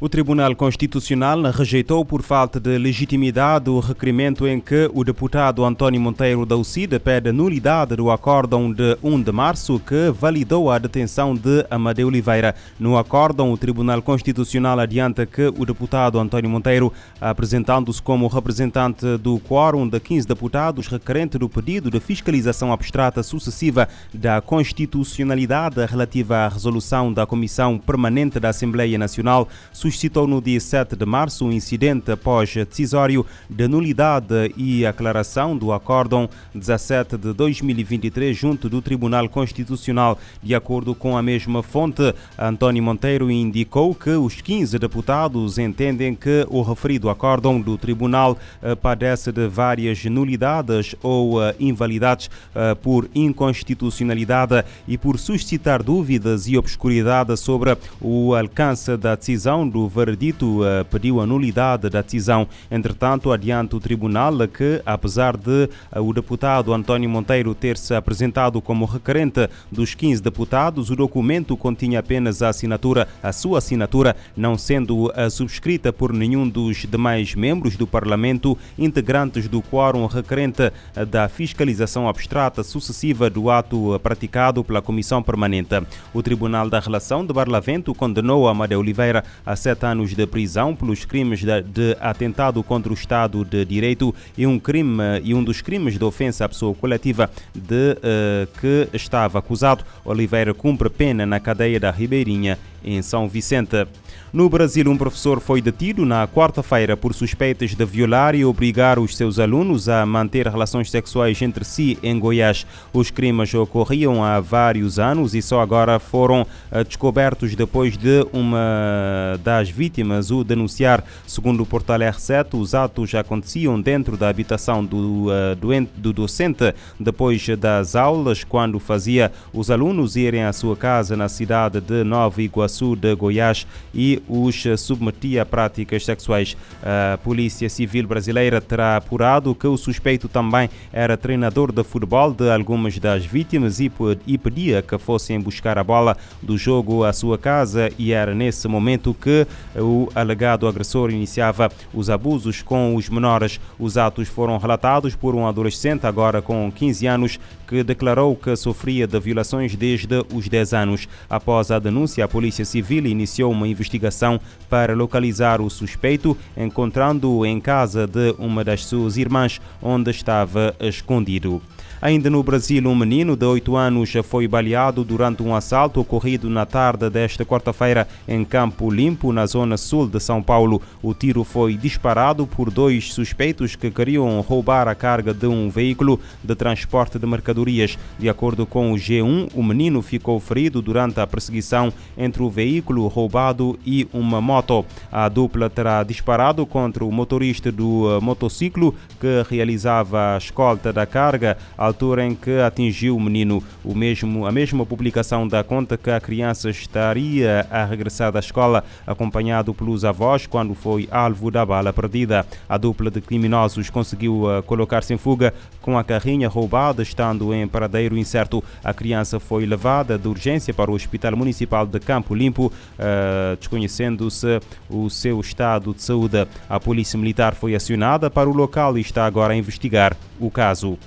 O Tribunal Constitucional rejeitou por falta de legitimidade o requerimento em que o deputado António Monteiro da UCID pede nulidade do acórdão de 1 de março que validou a detenção de Amadeu Oliveira. No acórdão, o Tribunal Constitucional adianta que o deputado António Monteiro, apresentando-se como representante do quórum de 15 deputados requerente do pedido de fiscalização abstrata sucessiva da constitucionalidade relativa à resolução da Comissão Permanente da Assembleia Nacional, suscitou no dia 7 de março um incidente após decisório de nulidade e aclaração do acórdão 17 de 2023 junto do Tribunal Constitucional. De acordo com a mesma fonte, António Monteiro indicou que os 15 deputados entendem que o referido acórdão do Tribunal eh, padece de várias nulidades ou eh, invalidades eh, por inconstitucionalidade e por suscitar dúvidas e obscuridade sobre o alcance da decisão do do veredito uh, pediu a nulidade da decisão. Entretanto, adianta o tribunal que, apesar de uh, o deputado António Monteiro ter se apresentado como requerente dos 15 deputados, o documento continha apenas a assinatura, a sua assinatura, não sendo uh, subscrita por nenhum dos demais membros do Parlamento, integrantes do quórum requerente da fiscalização abstrata sucessiva do ato praticado pela Comissão Permanente. O Tribunal da Relação de Barlavento condenou Amadeu Oliveira a sete anos de prisão pelos crimes de, de, atentado contra o Estado de Direito e um crime e um dos crimes de ofensa à pessoa coletiva de uh, que estava acusado. Oliveira cumpre pena na cadeia da Ribeirinha em São Vicente. No Brasil, um professor foi detido na quarta-feira por suspeitas de violar e obrigar os seus alunos a manter relações sexuais entre si em Goiás. Os crimes ocorriam há vários anos e só agora foram uh, descobertos depois de uma das vítimas o denunciar. Segundo o portal R7, os atos aconteciam dentro da habitação do, uh, doente, do docente depois das aulas, quando fazia os alunos irem à sua casa na cidade de Nova Iguaçu de Goiás e os submetia a práticas sexuais. A Polícia Civil Brasileira terá apurado que o suspeito também era treinador de futebol de algumas das vítimas e, pedia que fossem buscar a bola do jogo à sua casa e era nesse momento que o alegado agressor iniciava os abusos com os menores. Os atos foram relatados por um adolescente agora com 15 anos que declarou que sofria de violações desde os 10 anos. Após a denúncia, a Polícia Civil iniciou uma investigação investigação para localizar o suspeito, encontrando-o em casa de uma das suas irmãs, onde estava escondido. Ainda no Brasil, um menino de 8 anos foi baleado durante um assalto ocorrido na tarde desta quarta-feira em Campo Limpo, na zona sul de São Paulo. O tiro foi disparado por dois suspeitos que queriam roubar a carga de um veículo de transporte de mercadorias. De acordo com o G1, o menino ficou ferido durante a perseguição entre o veículo roubado e uma moto. A dupla terá disparado contra o motorista do eh, motociclo que realizava a escolta da carga altura em que atingiu o menino. O mesmo, a mesma publicação dá conta que a criança estaria a regressar da escola acompanhado pelos avós quando foi alvo da bala perdida. A dupla de criminosos conseguiu uh, colocar-se em fuga com a carrinha roubada, estando em paradeiro incerto. A criança foi levada de urgência para o Hospital Municipal de Campo Limpo, uh, desconhecendo-se o seu estado de saúde. A Polícia Militar foi acionada para o local e está agora a investigar o caso.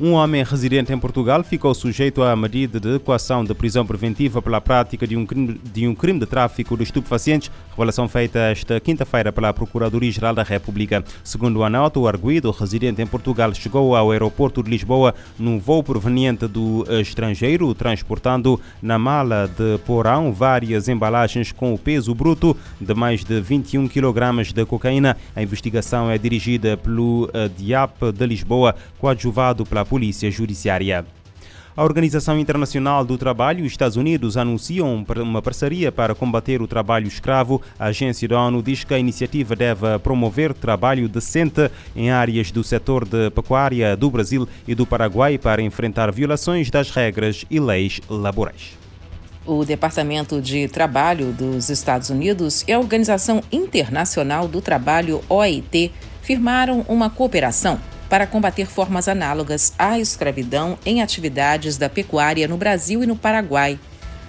Um homem residente em Portugal ficou sujeito à medida de equação de prisão preventiva pela prática de um crime de, um crime de tráfico de estupefacientes, revelação feita esta quinta-feira pela Procuradoria-Geral da República. Segundo a nota, o arguido, residente em Portugal, chegou ao aeroporto de Lisboa num voo proveniente do estrangeiro, transportando na mala de porão várias embalagens com o peso bruto de mais de 21 kg de cocaína. A investigação é dirigida pelo eh, DIAP de Lisboa, coadjuvado pela Polícia Judiciária. A Organização Internacional do Trabalho e os Estados Unidos anunciam uma parceria para combater o trabalho escravo. A agência da ONU diz que a iniciativa deve promover trabalho decente em áreas do setor de pecuária do Brasil e do Paraguai para enfrentar violações das regras e leis laborais. O Departamento de Trabalho dos Estados Unidos e a Organização Internacional do Trabalho, OIT, firmaram uma cooperação para combater formas análogas à escravidão em atividades da pecuária no Brasil e no Paraguai.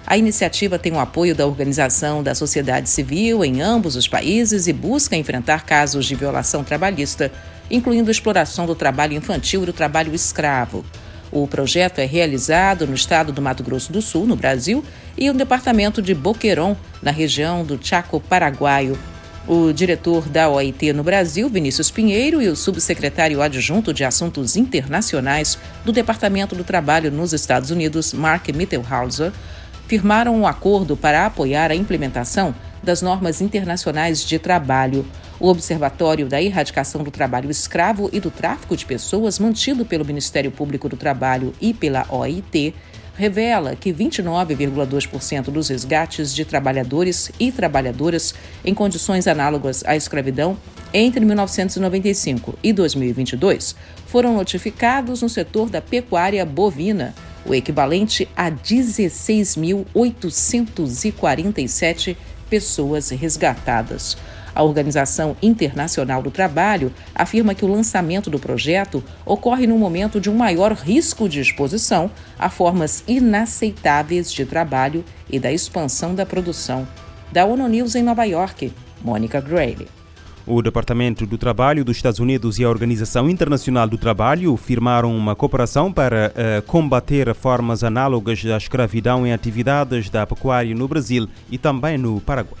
A iniciativa tem o apoio da Organização da Sociedade Civil em ambos os países e busca enfrentar casos de violação trabalhista, incluindo exploração do trabalho infantil e do trabalho escravo. O projeto é realizado no estado do Mato Grosso do Sul, no Brasil, e no departamento de Boquerón, na região do Chaco Paraguaio. O diretor da OIT no Brasil, Vinícius Pinheiro, e o subsecretário adjunto de Assuntos Internacionais do Departamento do Trabalho nos Estados Unidos, Mark Mittelhauser, firmaram um acordo para apoiar a implementação das normas internacionais de trabalho. O Observatório da Erradicação do Trabalho Escravo e do Tráfico de Pessoas, mantido pelo Ministério Público do Trabalho e pela OIT, revela que 29,2% dos resgates de trabalhadores e trabalhadoras em condições análogas à escravidão entre 1995 e 2022 foram notificados no setor da pecuária bovina, o equivalente a 16.847 pessoas resgatadas. A Organização Internacional do Trabalho afirma que o lançamento do projeto ocorre no momento de um maior risco de exposição a formas inaceitáveis de trabalho e da expansão da produção. Da ONU News em Nova York, Mônica Grayle. O Departamento do Trabalho dos Estados Unidos e a Organização Internacional do Trabalho firmaram uma cooperação para uh, combater formas análogas da escravidão em atividades da pecuária no Brasil e também no Paraguai.